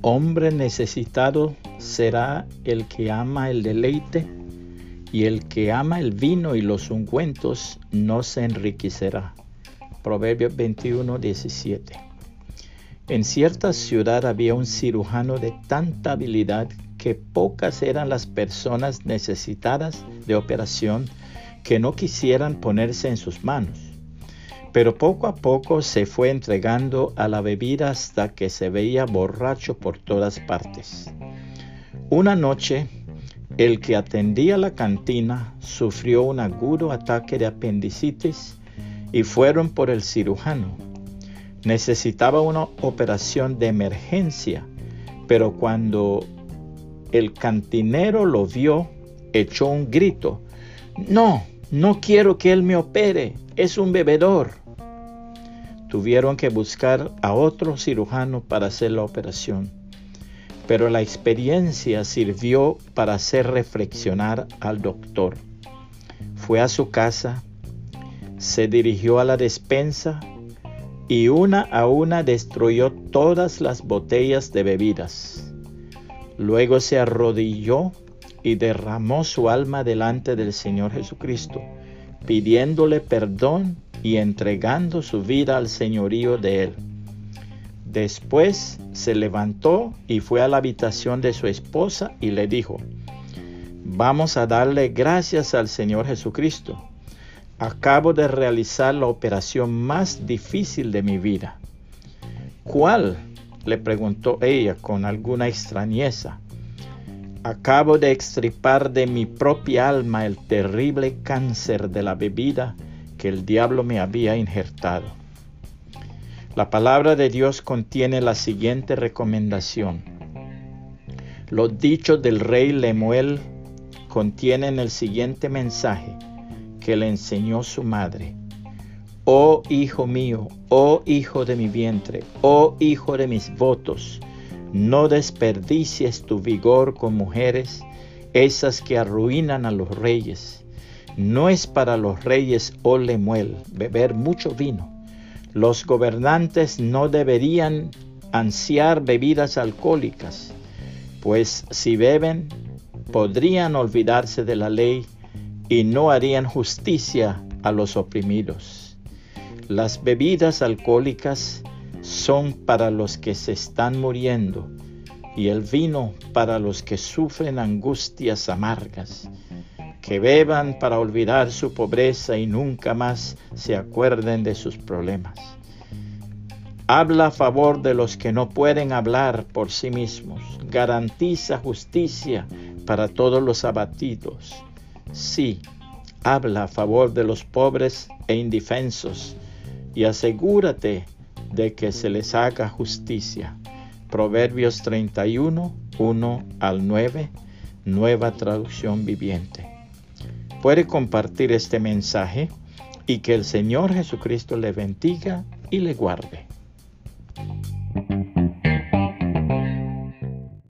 Hombre necesitado será el que ama el deleite, y el que ama el vino y los ungüentos no se enriquecerá. Proverbios 21, 17. En cierta ciudad había un cirujano de tanta habilidad que pocas eran las personas necesitadas de operación que no quisieran ponerse en sus manos. Pero poco a poco se fue entregando a la bebida hasta que se veía borracho por todas partes. Una noche, el que atendía la cantina sufrió un agudo ataque de apendicitis y fueron por el cirujano. Necesitaba una operación de emergencia, pero cuando el cantinero lo vio, echó un grito. No, no quiero que él me opere, es un bebedor. Tuvieron que buscar a otro cirujano para hacer la operación, pero la experiencia sirvió para hacer reflexionar al doctor. Fue a su casa, se dirigió a la despensa y una a una destruyó todas las botellas de bebidas. Luego se arrodilló y derramó su alma delante del Señor Jesucristo, pidiéndole perdón y entregando su vida al señorío de él. Después se levantó y fue a la habitación de su esposa y le dijo, Vamos a darle gracias al Señor Jesucristo. Acabo de realizar la operación más difícil de mi vida. ¿Cuál? le preguntó ella con alguna extrañeza. Acabo de extripar de mi propia alma el terrible cáncer de la bebida que el diablo me había injertado. La palabra de Dios contiene la siguiente recomendación. Los dichos del rey Lemuel contienen el siguiente mensaje que le enseñó su madre. Oh hijo mío, oh hijo de mi vientre, oh hijo de mis votos, no desperdicies tu vigor con mujeres, esas que arruinan a los reyes. No es para los reyes, oh Lemuel, beber mucho vino. Los gobernantes no deberían ansiar bebidas alcohólicas, pues si beben, podrían olvidarse de la ley y no harían justicia a los oprimidos. Las bebidas alcohólicas son para los que se están muriendo y el vino para los que sufren angustias amargas, que beban para olvidar su pobreza y nunca más se acuerden de sus problemas. Habla a favor de los que no pueden hablar por sí mismos. Garantiza justicia para todos los abatidos. Sí, habla a favor de los pobres e indefensos y asegúrate de que se les haga justicia. Proverbios 31, 1 al 9, nueva traducción viviente. Puede compartir este mensaje y que el Señor Jesucristo le bendiga y le guarde.